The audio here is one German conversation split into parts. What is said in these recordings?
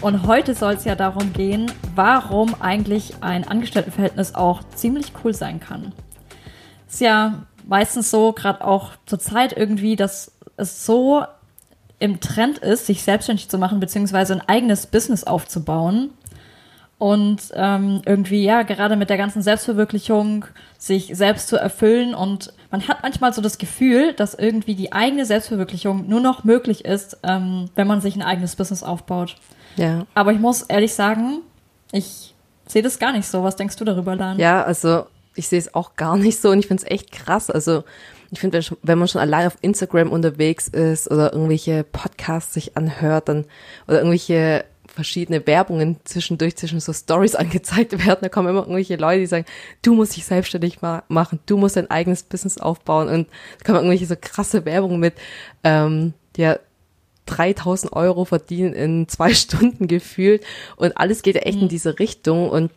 Und heute soll es ja darum gehen, warum eigentlich ein Angestelltenverhältnis auch ziemlich cool sein kann. Ist ja meistens so, gerade auch zur Zeit irgendwie, dass es so im Trend ist, sich selbstständig zu machen, beziehungsweise ein eigenes Business aufzubauen. Und ähm, irgendwie, ja, gerade mit der ganzen Selbstverwirklichung, sich selbst zu erfüllen. Und man hat manchmal so das Gefühl, dass irgendwie die eigene Selbstverwirklichung nur noch möglich ist, ähm, wenn man sich ein eigenes Business aufbaut. Ja. Aber ich muss ehrlich sagen, ich sehe das gar nicht so. Was denkst du darüber, Dan? Ja, also ich sehe es auch gar nicht so und ich finde es echt krass. Also ich finde, wenn, wenn man schon allein auf Instagram unterwegs ist oder irgendwelche Podcasts sich anhört, dann oder irgendwelche verschiedene Werbungen zwischendurch zwischen so Stories angezeigt werden. Da kommen immer irgendwelche Leute, die sagen, du musst dich selbstständig ma machen, du musst dein eigenes Business aufbauen und da kommen irgendwelche so krasse Werbungen mit, ähm, ja, 3000 Euro verdienen in zwei Stunden gefühlt und alles geht ja echt mhm. in diese Richtung und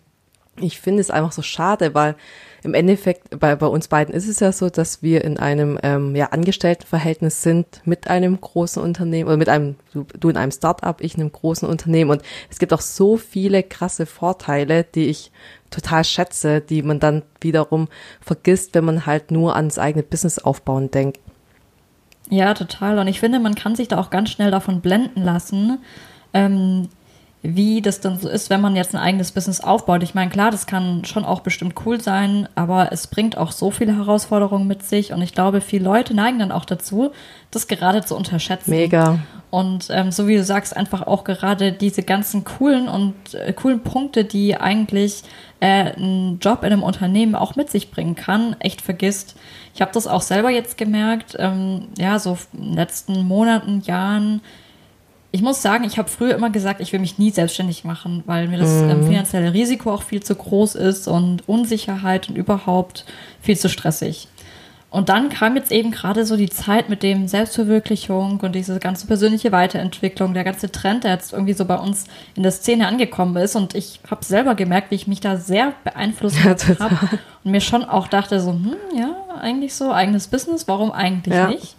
ich finde es einfach so schade, weil im Endeffekt bei, bei uns beiden ist es ja so, dass wir in einem ähm, ja, Angestelltenverhältnis sind mit einem großen Unternehmen oder mit einem, du, du in einem Startup, ich in einem großen Unternehmen und es gibt auch so viele krasse Vorteile, die ich total schätze, die man dann wiederum vergisst, wenn man halt nur ans eigene Business aufbauen denkt. Ja, total. Und ich finde, man kann sich da auch ganz schnell davon blenden lassen, ähm, wie das dann so ist, wenn man jetzt ein eigenes Business aufbaut. Ich meine, klar, das kann schon auch bestimmt cool sein, aber es bringt auch so viele Herausforderungen mit sich. Und ich glaube, viele Leute neigen dann auch dazu, das gerade zu unterschätzen. Mega. Und ähm, so wie du sagst, einfach auch gerade diese ganzen coolen und äh, coolen Punkte, die eigentlich äh, ein Job in einem Unternehmen auch mit sich bringen kann, echt vergisst. Ich habe das auch selber jetzt gemerkt, ähm, ja, so in den letzten Monaten, Jahren. Ich muss sagen, ich habe früher immer gesagt, ich will mich nie selbstständig machen, weil mir das ähm, mhm. finanzielle Risiko auch viel zu groß ist und Unsicherheit und überhaupt viel zu stressig. Und dann kam jetzt eben gerade so die Zeit mit dem Selbstverwirklichung und diese ganze persönliche Weiterentwicklung, der ganze Trend, der jetzt irgendwie so bei uns in der Szene angekommen ist. Und ich habe selber gemerkt, wie ich mich da sehr beeinflusst ja, habe und mir schon auch dachte so, hm, ja, eigentlich so, eigenes Business, warum eigentlich ja. nicht?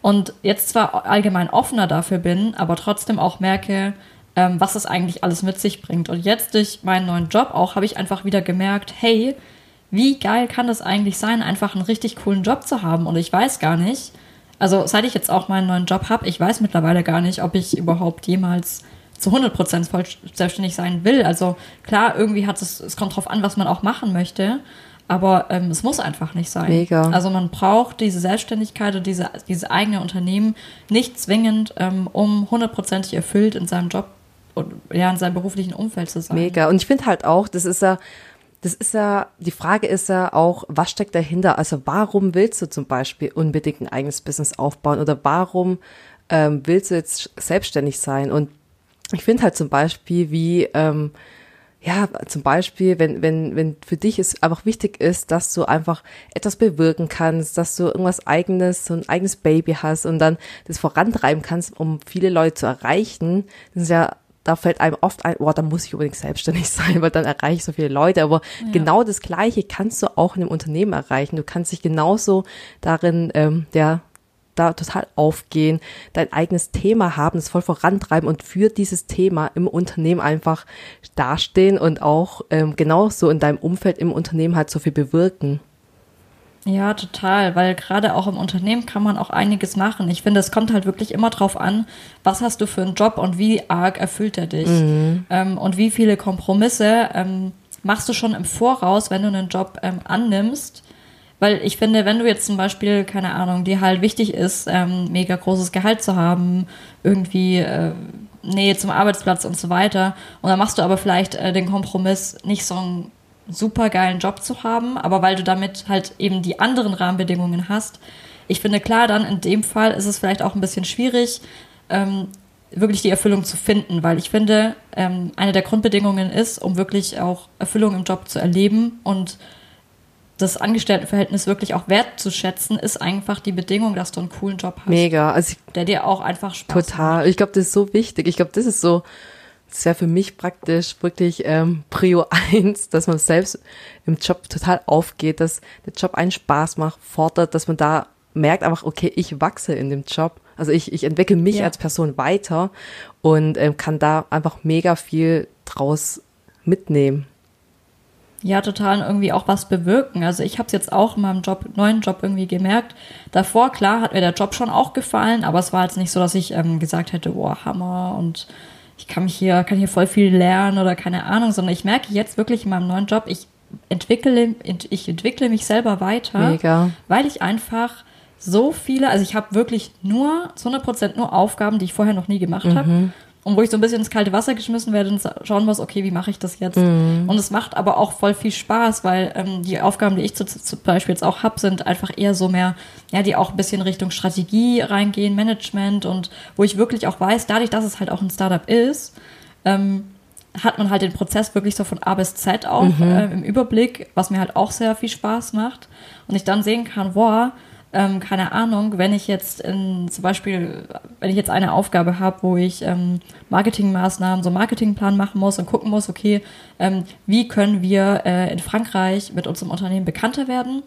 Und jetzt zwar allgemein offener dafür bin, aber trotzdem auch merke, ähm, was es eigentlich alles mit sich bringt. Und jetzt durch meinen neuen Job auch habe ich einfach wieder gemerkt, hey, wie geil kann das eigentlich sein, einfach einen richtig coolen Job zu haben? Und ich weiß gar nicht, also seit ich jetzt auch meinen neuen Job habe, ich weiß mittlerweile gar nicht, ob ich überhaupt jemals zu 100% voll selbstständig sein will. Also klar, irgendwie hat es, es kommt drauf an, was man auch machen möchte. Aber ähm, es muss einfach nicht sein. Mega. Also man braucht diese Selbstständigkeit und diese, diese eigene Unternehmen nicht zwingend, ähm, um hundertprozentig erfüllt in seinem Job und ja, in seinem beruflichen Umfeld zu sein. Mega. Und ich finde halt auch, das ist ja, das ist ja, die Frage ist ja auch, was steckt dahinter? Also warum willst du zum Beispiel unbedingt ein eigenes Business aufbauen oder warum ähm, willst du jetzt selbstständig sein? Und ich finde halt zum Beispiel, wie, ähm, ja, zum Beispiel, wenn, wenn, wenn für dich es einfach wichtig ist, dass du einfach etwas bewirken kannst, dass du irgendwas eigenes, so ein eigenes Baby hast und dann das vorantreiben kannst, um viele Leute zu erreichen, das ist ja da fällt einem oft ein, oh, da muss ich unbedingt selbstständig sein, weil dann erreiche ich so viele Leute. Aber ja. genau das Gleiche kannst du auch in einem Unternehmen erreichen. Du kannst dich genauso darin, ähm, ja, da total aufgehen, dein eigenes Thema haben, es voll vorantreiben und für dieses Thema im Unternehmen einfach dastehen und auch ähm, genauso in deinem Umfeld im Unternehmen halt so viel bewirken. Ja, total, weil gerade auch im Unternehmen kann man auch einiges machen. Ich finde, es kommt halt wirklich immer drauf an, was hast du für einen Job und wie arg erfüllt er dich mhm. ähm, und wie viele Kompromisse ähm, machst du schon im Voraus, wenn du einen Job ähm, annimmst. Weil ich finde, wenn du jetzt zum Beispiel, keine Ahnung, dir halt wichtig ist, ähm, mega großes Gehalt zu haben, irgendwie äh, Nähe zum Arbeitsplatz und so weiter, und dann machst du aber vielleicht äh, den Kompromiss, nicht so ein super geilen Job zu haben, aber weil du damit halt eben die anderen Rahmenbedingungen hast. Ich finde klar, dann in dem Fall ist es vielleicht auch ein bisschen schwierig, ähm, wirklich die Erfüllung zu finden, weil ich finde, ähm, eine der Grundbedingungen ist, um wirklich auch Erfüllung im Job zu erleben und das Angestelltenverhältnis wirklich auch wertzuschätzen, ist einfach die Bedingung, dass du einen coolen Job hast. Mega. Also ich, der dir auch einfach Spaß total. Macht. Ich glaube, das ist so wichtig. Ich glaube, das ist so, das wäre für mich praktisch wirklich ähm, Prio eins, dass man selbst im Job total aufgeht, dass der Job einen Spaß macht, fordert, dass man da merkt einfach, okay, ich wachse in dem Job. Also ich, ich entwickle mich ja. als Person weiter und ähm, kann da einfach mega viel draus mitnehmen. Ja, total irgendwie auch was bewirken. Also ich habe es jetzt auch in meinem Job, neuen Job irgendwie gemerkt. Davor, klar, hat mir der Job schon auch gefallen, aber es war jetzt nicht so, dass ich ähm, gesagt hätte, boah, Hammer und ich kann mich hier, kann hier voll viel lernen oder keine Ahnung, sondern ich merke jetzt wirklich in meinem neuen Job, ich entwickle, ich entwickle mich selber weiter, Mega. weil ich einfach so viele, also ich habe wirklich nur zu 100% nur Aufgaben, die ich vorher noch nie gemacht mhm. habe und wo ich so ein bisschen ins kalte Wasser geschmissen werde und schauen muss, okay, wie mache ich das jetzt? Mhm. Und es macht aber auch voll viel Spaß, weil ähm, die Aufgaben, die ich zum Beispiel jetzt auch habe, sind einfach eher so mehr, ja, die auch ein bisschen Richtung Strategie reingehen, Management und wo ich wirklich auch weiß, dadurch, dass es halt auch ein Startup ist, ähm, hat man halt den Prozess wirklich so von A bis Z auch mhm. äh, im Überblick, was mir halt auch sehr viel Spaß macht. Und ich dann sehen kann, boah, ähm, keine Ahnung, wenn ich jetzt in, zum Beispiel, wenn ich jetzt eine Aufgabe habe, wo ich ähm, Marketingmaßnahmen, so einen Marketingplan machen muss und gucken muss, okay, ähm, wie können wir äh, in Frankreich mit unserem Unternehmen bekannter werden?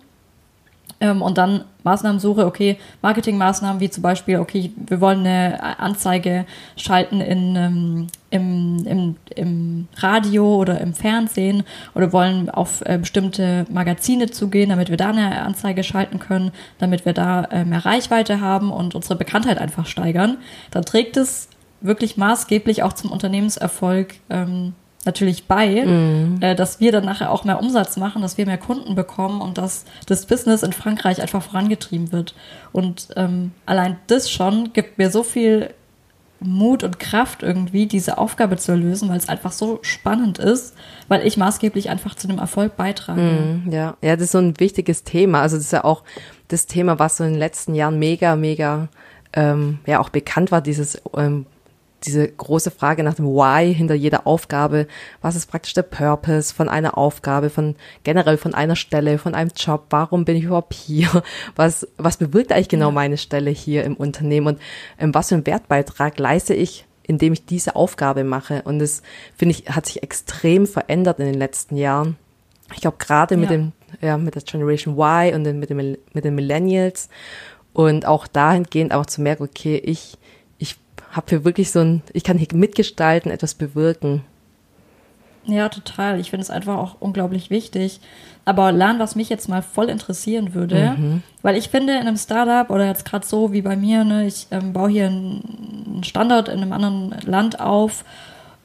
Ähm, und dann Maßnahmen suche, okay, Marketingmaßnahmen wie zum Beispiel, okay, wir wollen eine Anzeige schalten in, ähm, im, im, im Radio oder im Fernsehen oder wollen auf äh, bestimmte Magazine zugehen, damit wir da eine Anzeige schalten können, damit wir da äh, mehr Reichweite haben und unsere Bekanntheit einfach steigern, dann trägt es wirklich maßgeblich auch zum Unternehmenserfolg ähm, natürlich bei, mhm. äh, dass wir dann nachher auch mehr Umsatz machen, dass wir mehr Kunden bekommen und dass das Business in Frankreich einfach vorangetrieben wird. Und ähm, allein das schon gibt mir so viel Mut und Kraft irgendwie, diese Aufgabe zu lösen, weil es einfach so spannend ist, weil ich maßgeblich einfach zu dem Erfolg beitrage. Mm, ja, ja, das ist so ein wichtiges Thema. Also das ist ja auch das Thema, was so in den letzten Jahren mega, mega ähm, ja auch bekannt war, dieses ähm, diese große Frage nach dem Why hinter jeder Aufgabe. Was ist praktisch der Purpose von einer Aufgabe, von generell von einer Stelle, von einem Job? Warum bin ich überhaupt hier? Was, was bewirkt eigentlich genau meine Stelle hier im Unternehmen? Und ähm, was für einen Wertbeitrag leiste ich, indem ich diese Aufgabe mache? Und das, finde ich, hat sich extrem verändert in den letzten Jahren. Ich glaube, gerade mit ja. dem, ja, mit der Generation Y und den, mit, dem, mit den Millennials und auch dahingehend auch zu merken, okay, ich, habe hier wirklich so ein, ich kann hier mitgestalten, etwas bewirken. Ja, total. Ich finde es einfach auch unglaublich wichtig. Aber Lan, was mich jetzt mal voll interessieren würde, mhm. weil ich finde, in einem Startup oder jetzt gerade so wie bei mir, ne, ich ähm, baue hier einen Standort in einem anderen Land auf,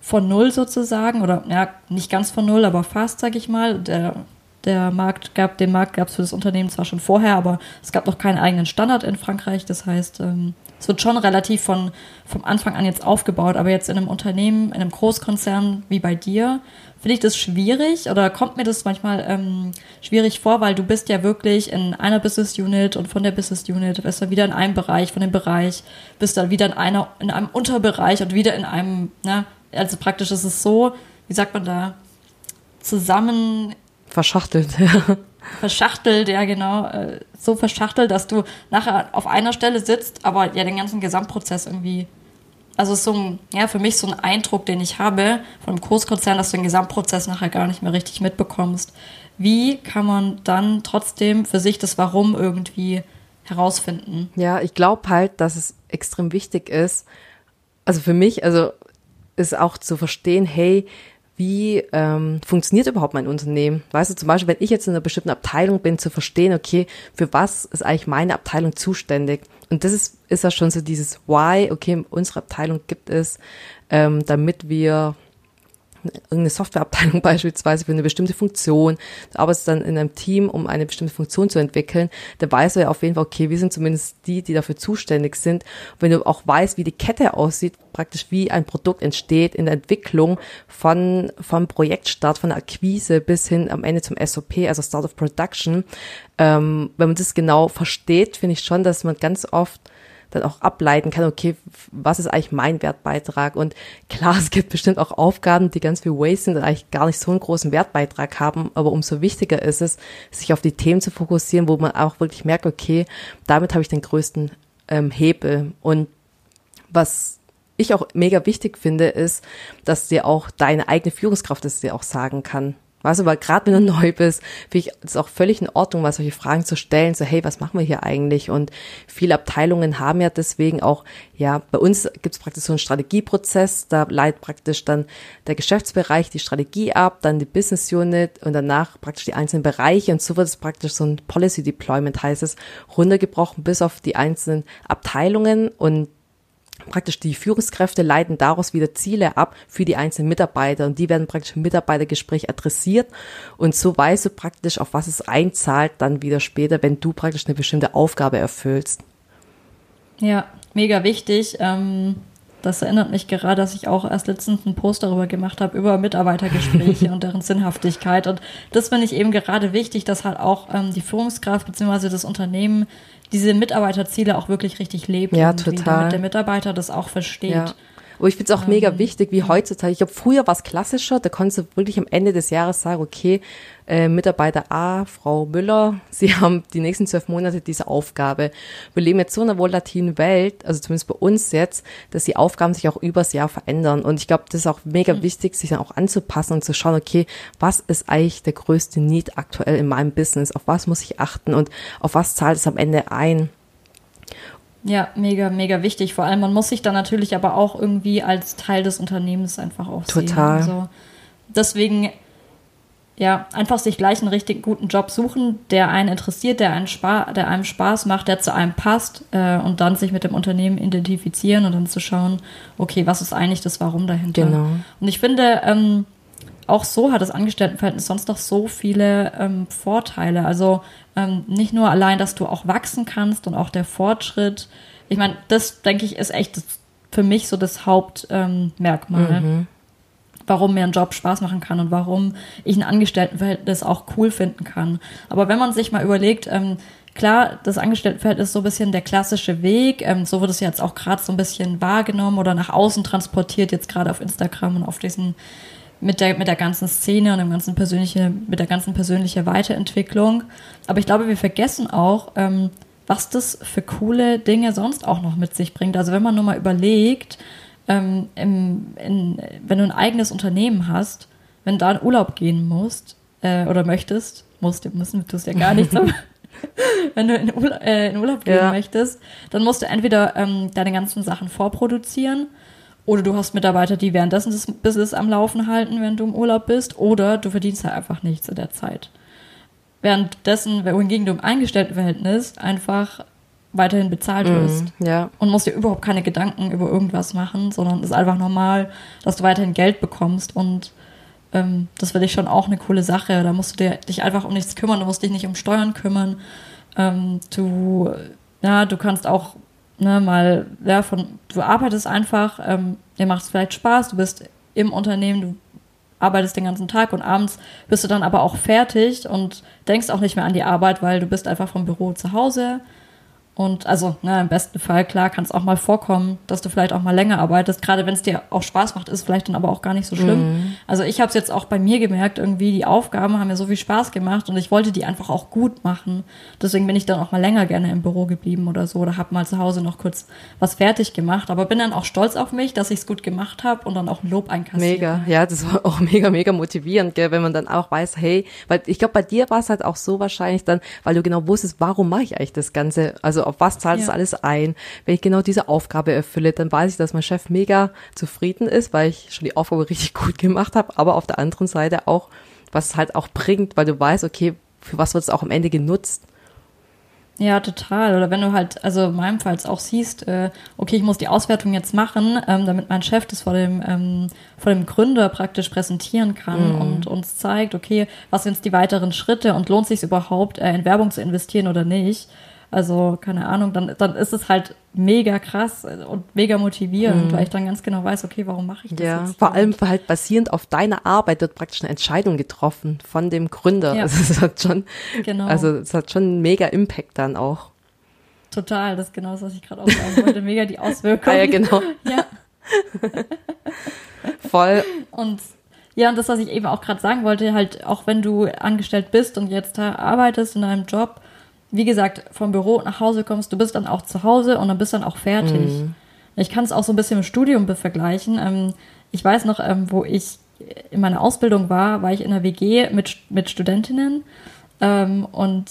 von null sozusagen, oder ja, nicht ganz von null, aber fast, sag ich mal. Der, der Markt gab, den Markt gab es für das Unternehmen zwar schon vorher, aber es gab noch keinen eigenen Standard in Frankreich. Das heißt, ähm, es wird schon relativ von, vom Anfang an jetzt aufgebaut, aber jetzt in einem Unternehmen, in einem Großkonzern wie bei dir, finde ich das schwierig oder kommt mir das manchmal ähm, schwierig vor, weil du bist ja wirklich in einer Business Unit und von der Business Unit bist du wieder in einem Bereich, von dem Bereich bist dann wieder in einer, in einem Unterbereich und wieder in einem, ne, also praktisch ist es so, wie sagt man da, zusammen verschachtelt, ja verschachtelt, ja genau, äh, so verschachtelt, dass du nachher auf einer Stelle sitzt, aber ja den ganzen Gesamtprozess irgendwie, also so ein, ja für mich so ein Eindruck, den ich habe von einem Großkonzern, dass du den Gesamtprozess nachher gar nicht mehr richtig mitbekommst. Wie kann man dann trotzdem für sich das Warum irgendwie herausfinden? Ja, ich glaube halt, dass es extrem wichtig ist, also für mich, also ist auch zu verstehen, hey, wie ähm, funktioniert überhaupt mein Unternehmen? Weißt du, zum Beispiel, wenn ich jetzt in einer bestimmten Abteilung bin, zu verstehen, okay, für was ist eigentlich meine Abteilung zuständig? Und das ist, ist ja schon so dieses Why, okay, unsere Abteilung gibt es, ähm, damit wir irgendeine Softwareabteilung beispielsweise für eine bestimmte Funktion, du arbeitest dann in einem Team, um eine bestimmte Funktion zu entwickeln, dann weißt du ja auf jeden Fall, okay, wir sind zumindest die, die dafür zuständig sind. Und wenn du auch weißt, wie die Kette aussieht, praktisch wie ein Produkt entsteht in der Entwicklung von, vom Projektstart, von der Akquise bis hin am Ende zum SOP, also Start of Production, ähm, wenn man das genau versteht, finde ich schon, dass man ganz oft dann auch ableiten kann, okay, was ist eigentlich mein Wertbeitrag? Und klar, es gibt bestimmt auch Aufgaben, die ganz viel Waste sind und eigentlich gar nicht so einen großen Wertbeitrag haben, aber umso wichtiger ist es, sich auf die Themen zu fokussieren, wo man auch wirklich merkt, okay, damit habe ich den größten ähm, Hebel. Und was ich auch mega wichtig finde, ist, dass dir auch deine eigene Führungskraft das dir auch sagen kann. Weißt du, weil gerade wenn du neu bist, finde ich es auch völlig in Ordnung, mal solche Fragen zu stellen, so hey, was machen wir hier eigentlich? Und viele Abteilungen haben ja deswegen auch, ja, bei uns gibt es praktisch so einen Strategieprozess, da leitet praktisch dann der Geschäftsbereich die Strategie ab, dann die Business Unit und danach praktisch die einzelnen Bereiche und so wird es praktisch so ein Policy Deployment heißt es, runtergebrochen bis auf die einzelnen Abteilungen und praktisch die Führungskräfte leiten daraus wieder Ziele ab für die einzelnen Mitarbeiter und die werden praktisch im Mitarbeitergespräch adressiert und so weißt du praktisch, auf was es einzahlt dann wieder später, wenn du praktisch eine bestimmte Aufgabe erfüllst. Ja, mega wichtig. Ähm, das erinnert mich gerade, dass ich auch erst letztens einen Post darüber gemacht habe, über Mitarbeitergespräche und deren Sinnhaftigkeit. Und das finde ich eben gerade wichtig, dass halt auch ähm, die Führungskraft bzw. das Unternehmen diese Mitarbeiterziele auch wirklich richtig lebt. Ja, total. Damit der Mitarbeiter das auch versteht. Ja. Und ich finde es auch mega ähm, wichtig, wie heutzutage. Ich glaube, früher war es klassischer, da konntest du wirklich am Ende des Jahres sagen, okay, äh, Mitarbeiter A, Frau Müller, Sie haben die nächsten zwölf Monate diese Aufgabe. Wir leben jetzt so in einer volatilen Welt, also zumindest bei uns jetzt, dass die Aufgaben sich auch übers Jahr verändern. Und ich glaube, das ist auch mega mhm. wichtig, sich dann auch anzupassen und zu schauen, okay, was ist eigentlich der größte Need aktuell in meinem Business? Auf was muss ich achten und auf was zahlt es am Ende ein? Ja, mega, mega wichtig. Vor allem, man muss sich dann natürlich aber auch irgendwie als Teil des Unternehmens einfach auch Total. sehen. Total. Also deswegen, ja, einfach sich gleich einen richtig guten Job suchen, der einen interessiert, der, einen Spa der einem Spaß macht, der zu einem passt äh, und dann sich mit dem Unternehmen identifizieren und dann zu schauen, okay, was ist eigentlich das Warum dahinter? Genau. Und ich finde, ähm, auch so hat das Angestelltenverhältnis sonst noch so viele ähm, Vorteile. Also ähm, nicht nur allein, dass du auch wachsen kannst und auch der Fortschritt. Ich meine, das denke ich ist echt für mich so das Hauptmerkmal. Ähm, mhm. Warum mir ein Job Spaß machen kann und warum ich ein Angestelltenverhältnis auch cool finden kann. Aber wenn man sich mal überlegt, ähm, klar, das Angestelltenverhältnis ist so ein bisschen der klassische Weg. Ähm, so wird es jetzt auch gerade so ein bisschen wahrgenommen oder nach außen transportiert, jetzt gerade auf Instagram und auf diesen mit der, mit der ganzen Szene und dem ganzen persönliche, mit der ganzen persönlichen Weiterentwicklung. Aber ich glaube, wir vergessen auch, ähm, was das für coole Dinge sonst auch noch mit sich bringt. Also wenn man nur mal überlegt, ähm, im, in, wenn du ein eigenes Unternehmen hast, wenn du da in Urlaub gehen musst äh, oder möchtest, musst du müssen, tust ja gar nichts, aber wenn du in, Urla äh, in Urlaub gehen ja. möchtest, dann musst du entweder ähm, deine ganzen Sachen vorproduzieren oder du hast Mitarbeiter, die währenddessen das Business am Laufen halten, wenn du im Urlaub bist. Oder du verdienst halt einfach nichts in der Zeit. Währenddessen, wohingegen du im Eingestelltenverhältnis einfach weiterhin bezahlt mm, wirst. ja. Und musst dir überhaupt keine Gedanken über irgendwas machen, sondern es ist einfach normal, dass du weiterhin Geld bekommst. Und ähm, das finde ich schon auch eine coole Sache. Da musst du dir, dich einfach um nichts kümmern, du musst dich nicht um Steuern kümmern. Ähm, du, ja, du kannst auch ne, mal, ja, von, du arbeitest einfach, ähm, dir macht es vielleicht Spaß, du bist im Unternehmen, du arbeitest den ganzen Tag und abends bist du dann aber auch fertig und denkst auch nicht mehr an die Arbeit, weil du bist einfach vom Büro zu Hause und also, ne, im besten Fall, klar, kann es auch mal vorkommen, dass du vielleicht auch mal länger arbeitest. Gerade wenn es dir auch Spaß macht, ist vielleicht dann aber auch gar nicht so schlimm. Mhm. Also ich habe es jetzt auch bei mir gemerkt, irgendwie die Aufgaben haben mir so viel Spaß gemacht und ich wollte die einfach auch gut machen. Deswegen bin ich dann auch mal länger gerne im Büro geblieben oder so oder habe mal zu Hause noch kurz was fertig gemacht. Aber bin dann auch stolz auf mich, dass ich es gut gemacht habe und dann auch ein Lob einkassiert. Mega, ja, das war auch mega, mega motivierend, gell, wenn man dann auch weiß, hey, weil ich glaube, bei dir war es halt auch so wahrscheinlich dann, weil du genau wusstest, warum mache ich eigentlich das Ganze? Also auf was zahlt ja. das alles ein? Wenn ich genau diese Aufgabe erfülle, dann weiß ich, dass mein Chef mega zufrieden ist, weil ich schon die Aufgabe richtig gut gemacht habe, aber auf der anderen Seite auch, was es halt auch bringt, weil du weißt, okay, für was wird es auch am Ende genutzt? Ja, total. Oder wenn du halt, also in meinem Fall auch siehst, äh, okay, ich muss die Auswertung jetzt machen, ähm, damit mein Chef das vor dem, ähm, vor dem Gründer praktisch präsentieren kann mm. und uns zeigt, okay, was sind jetzt die weiteren Schritte und lohnt sich überhaupt, äh, in Werbung zu investieren oder nicht. Also, keine Ahnung, dann, dann ist es halt mega krass und mega motivierend, mhm. weil ich dann ganz genau weiß, okay, warum mache ich das ja, jetzt? Vor allem halt basierend auf deiner Arbeit wird praktisch eine Entscheidung getroffen von dem Gründer. Ja. Also es hat schon, genau. also es hat schon einen mega Impact dann auch. total. Das ist genau das, was ich gerade auch sagen wollte. Mega die Auswirkungen. Ah, ja, genau. Ja. Voll. Und ja, und das, was ich eben auch gerade sagen wollte, halt, auch wenn du angestellt bist und jetzt arbeitest in einem Job, wie gesagt, vom Büro nach Hause kommst, du bist dann auch zu Hause und dann bist dann auch fertig. Mhm. Ich kann es auch so ein bisschen im Studium vergleichen. Ähm, ich weiß noch, ähm, wo ich in meiner Ausbildung war, war ich in einer WG mit, mit Studentinnen ähm, und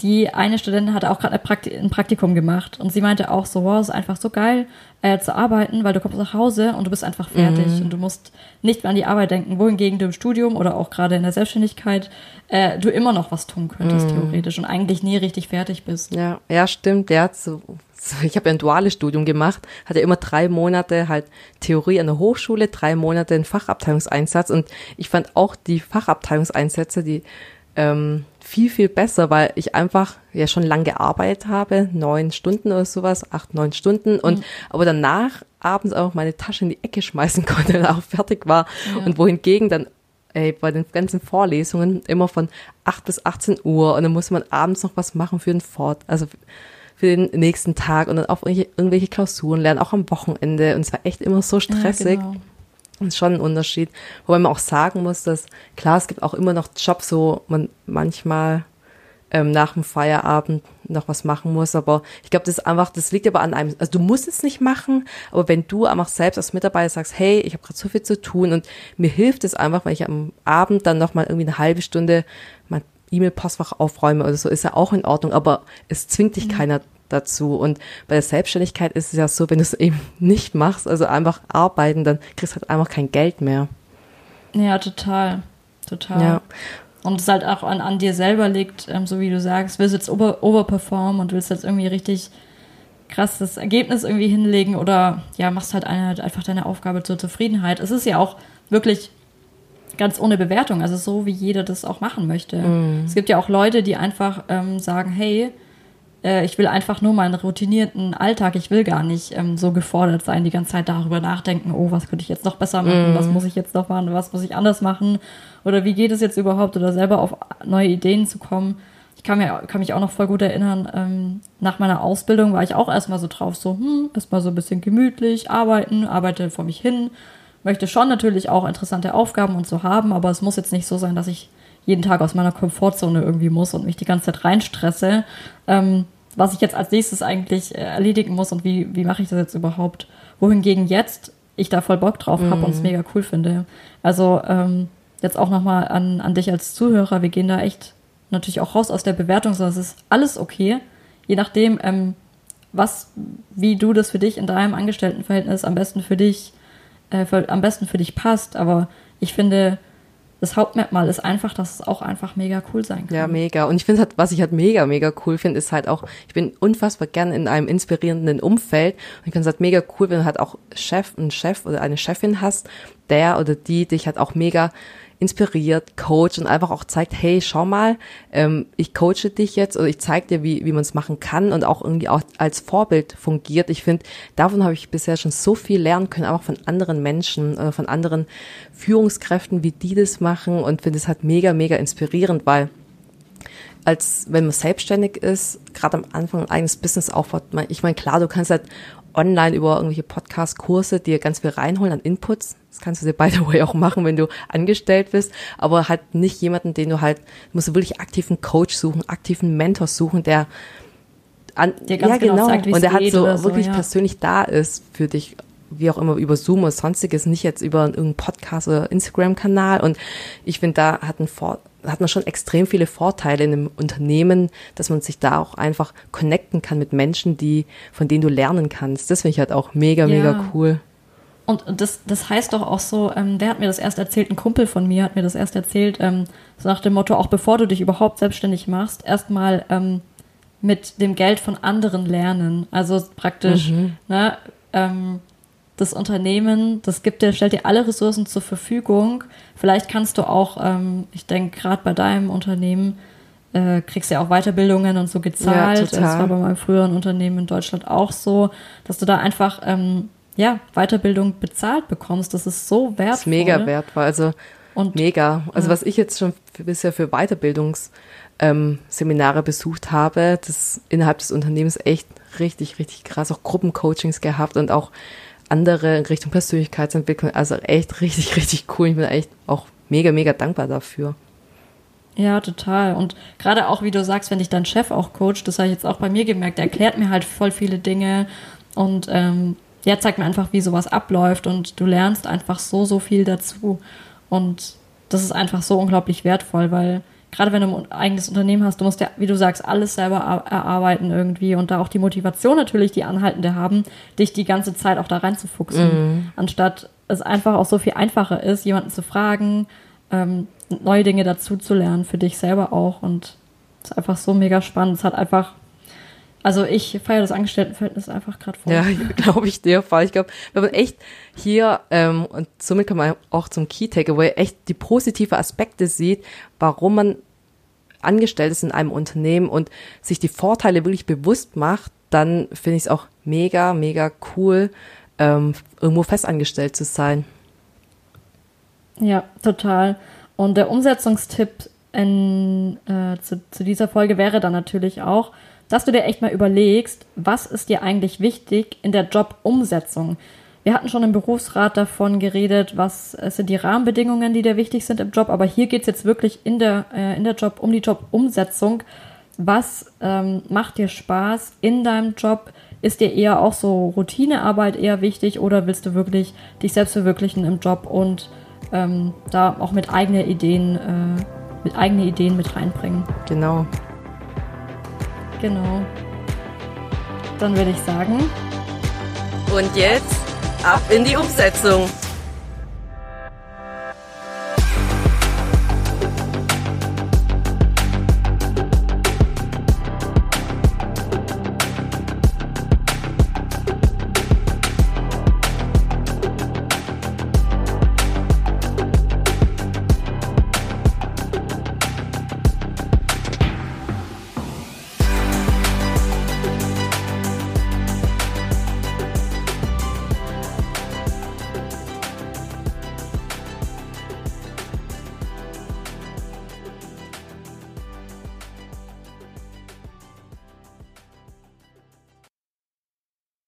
die eine Studentin hatte auch gerade ein Praktikum gemacht und sie meinte auch so, wow, es ist einfach so geil äh, zu arbeiten, weil du kommst nach Hause und du bist einfach fertig Mhm. und du musst nicht mehr an die Arbeit denken, wohingegen du im Studium oder auch gerade in der Selbstständigkeit äh, du immer noch was tun könntest Mhm. theoretisch und eigentlich nie richtig fertig bist. Ja, ja, stimmt. Ja, so, so, ich habe ja ein duales Studium gemacht, hatte immer drei Monate halt Theorie an der Hochschule, drei Monate einen Fachabteilungseinsatz und ich fand auch die Fachabteilungseinsätze, die ähm, viel, viel besser, weil ich einfach ja schon lang gearbeitet habe, neun Stunden oder sowas, acht, neun Stunden und aber danach abends auch meine Tasche in die Ecke schmeißen konnte und auch fertig war. Ja. Und wohingegen dann ey, bei den ganzen Vorlesungen immer von 8 bis 18 Uhr und dann muss man abends noch was machen für den Fort, also für den nächsten Tag und dann auch irgendwelche, irgendwelche Klausuren lernen, auch am Wochenende und es war echt immer so stressig. Ja, genau. Das ist schon ein Unterschied. Wobei man auch sagen muss, dass, klar, es gibt auch immer noch Jobs, wo man manchmal ähm, nach dem Feierabend noch was machen muss. Aber ich glaube, das ist einfach, das liegt aber an einem, also du musst es nicht machen, aber wenn du einfach selbst als Mitarbeiter sagst, hey, ich habe gerade so viel zu tun und mir hilft es einfach, weil ich am Abend dann noch mal irgendwie eine halbe Stunde mein E-Mail-Postfach aufräume oder so, ist ja auch in Ordnung, aber es zwingt dich keiner dazu. Und bei der Selbstständigkeit ist es ja so, wenn du es eben nicht machst, also einfach arbeiten, dann kriegst du halt einfach kein Geld mehr. Ja, total. Total. Ja. Und es halt auch an, an dir selber liegt, ähm, so wie du sagst, willst jetzt over, overperformen und willst jetzt irgendwie richtig krasses Ergebnis irgendwie hinlegen oder ja, machst halt eine, einfach deine Aufgabe zur Zufriedenheit. Es ist ja auch wirklich ganz ohne Bewertung, also so wie jeder das auch machen möchte. Es gibt ja auch Leute, die einfach ähm, sagen, hey, äh, ich will einfach nur meinen routinierten Alltag, ich will gar nicht ähm, so gefordert sein, die ganze Zeit darüber nachdenken, oh, was könnte ich jetzt noch besser machen, was muss ich jetzt noch machen, was muss ich anders machen? Oder wie geht es jetzt überhaupt? Oder selber auf neue Ideen zu kommen. Ich kann, mir, kann mich auch noch voll gut erinnern, ähm, nach meiner Ausbildung war ich auch erstmal so drauf, so, hm, erstmal so ein bisschen gemütlich, arbeiten, arbeite vor mich hin, möchte schon natürlich auch interessante Aufgaben und so haben, aber es muss jetzt nicht so sein, dass ich jeden Tag aus meiner Komfortzone irgendwie muss und mich die ganze Zeit reinstresse, ähm, was ich jetzt als nächstes eigentlich äh, erledigen muss und wie, wie mache ich das jetzt überhaupt. Wohingegen jetzt ich da voll Bock drauf habe und es mega cool finde. Also ähm, jetzt auch nochmal an, an dich als Zuhörer, wir gehen da echt natürlich auch raus aus der Bewertung, sondern es ist alles okay, je nachdem, ähm, was, wie du das für dich in deinem Angestelltenverhältnis am besten für dich, äh, für, am besten für dich passt. Aber ich finde, das Hauptmerkmal ist einfach, dass es auch einfach mega cool sein kann. Ja, mega. Und ich finde halt, was ich halt mega, mega cool finde, ist halt auch, ich bin unfassbar gern in einem inspirierenden Umfeld. Und ich finde es halt mega cool, wenn du halt auch Chef, einen Chef oder eine Chefin hast, der oder die dich halt auch mega inspiriert, coacht und einfach auch zeigt, hey, schau mal, ähm, ich coache dich jetzt oder ich zeige dir, wie, wie man es machen kann und auch irgendwie auch als Vorbild fungiert. Ich finde, davon habe ich bisher schon so viel lernen können, auch von anderen Menschen oder von anderen Führungskräften, wie die das machen und finde es halt mega, mega inspirierend, weil als wenn man selbstständig ist, gerade am Anfang ein eigenes Business aufbaut, ich meine, klar, du kannst halt online über irgendwelche Podcast-Kurse dir ganz viel reinholen an Inputs. Das kannst du dir by the way auch machen, wenn du angestellt bist, aber halt nicht jemanden, den du halt, du musst wirklich aktiven Coach suchen, aktiven Mentor suchen, der an, Der ganz genau zeigt, wie es und der halt so oder so, wirklich ja. persönlich da ist für dich, wie auch immer über Zoom oder sonstiges, nicht jetzt über irgendeinen Podcast oder Instagram-Kanal. Und ich finde, da hat, ein Vor hat man schon extrem viele Vorteile in einem Unternehmen, dass man sich da auch einfach connecten kann mit Menschen, die, von denen du lernen kannst. Das finde ich halt auch mega, Ja. mega cool. Und das, das heißt doch auch so, ähm, der hat mir das erst erzählt, ein Kumpel von mir hat mir das erst erzählt, ähm, so nach dem Motto, auch bevor du dich überhaupt selbstständig machst, erstmal ähm, mit dem Geld von anderen lernen. Also praktisch, ne, ähm, das Unternehmen, das gibt dir, stellt dir alle Ressourcen zur Verfügung. Vielleicht kannst du auch, ähm, ich denke, gerade bei deinem Unternehmen, äh, kriegst du ja auch Weiterbildungen und so gezahlt. Ja, das war bei meinem früheren Unternehmen in Deutschland auch so, dass du da einfach ähm, ja, Weiterbildung bezahlt bekommst. Das ist so wertvoll. Das ist mega wertvoll. Also Und mega. Also Ja. was ich jetzt schon für, bisher für Weiterbildungs ähm, Seminare besucht habe. Das innerhalb des Unternehmens echt richtig, richtig krass. Auch Gruppencoachings gehabt und auch andere in Richtung Persönlichkeitsentwicklung. Also echt richtig, richtig cool. Ich bin echt auch mega, mega dankbar dafür. Ja, total. Und gerade auch, wie du sagst, wenn dich dein Chef auch coacht, das habe ich jetzt auch bei mir gemerkt, der erklärt mir halt voll viele Dinge und ähm, der zeigt mir einfach, wie sowas abläuft und du lernst einfach so, so viel dazu. Und das ist einfach so unglaublich wertvoll, weil gerade wenn du ein eigenes Unternehmen hast, du musst ja, wie du sagst, alles selber erarbeiten irgendwie und da auch die Motivation natürlich, die Anhaltende haben, dich die ganze Zeit auch da reinzufuchsen, mhm. anstatt es einfach auch so viel einfacher ist, jemanden zu fragen, ähm, neue Dinge dazu zu lernen, für dich selber auch und es ist einfach so mega spannend. Es hat einfach also ich feiere das Angestelltenverhältnis einfach gerade vor. Ja, glaube ich dir voll. Ich glaube, wenn man echt hier, ähm, und somit kann man auch zum Key Takeaway echt die positive Aspekte sieht, warum man angestellt ist in einem Unternehmen und sich die Vorteile wirklich bewusst macht, dann finde ich es auch mega, mega cool, ähm, irgendwo festangestellt zu sein. Ja, total. Und der Umsetzungstipp in, äh, zu, zu dieser Folge wäre dann natürlich auch, dass du dir echt mal überlegst, was ist dir eigentlich wichtig in der Jobumsetzung. Wir hatten schon im Berufsrat davon geredet, was sind die Rahmenbedingungen, die dir wichtig sind im Job, aber hier geht es jetzt wirklich in der, äh, in der Job um die Jobumsetzung. Was ähm, macht dir Spaß in deinem Job? Ist dir eher auch so Routinearbeit eher wichtig oder willst du wirklich dich selbst verwirklichen im Job und ähm, da auch mit eigenen Ideen, äh, mit eigenen Ideen mit reinbringen? Genau. Genau. Dann würde ich sagen. Und jetzt ab in die Umsetzung.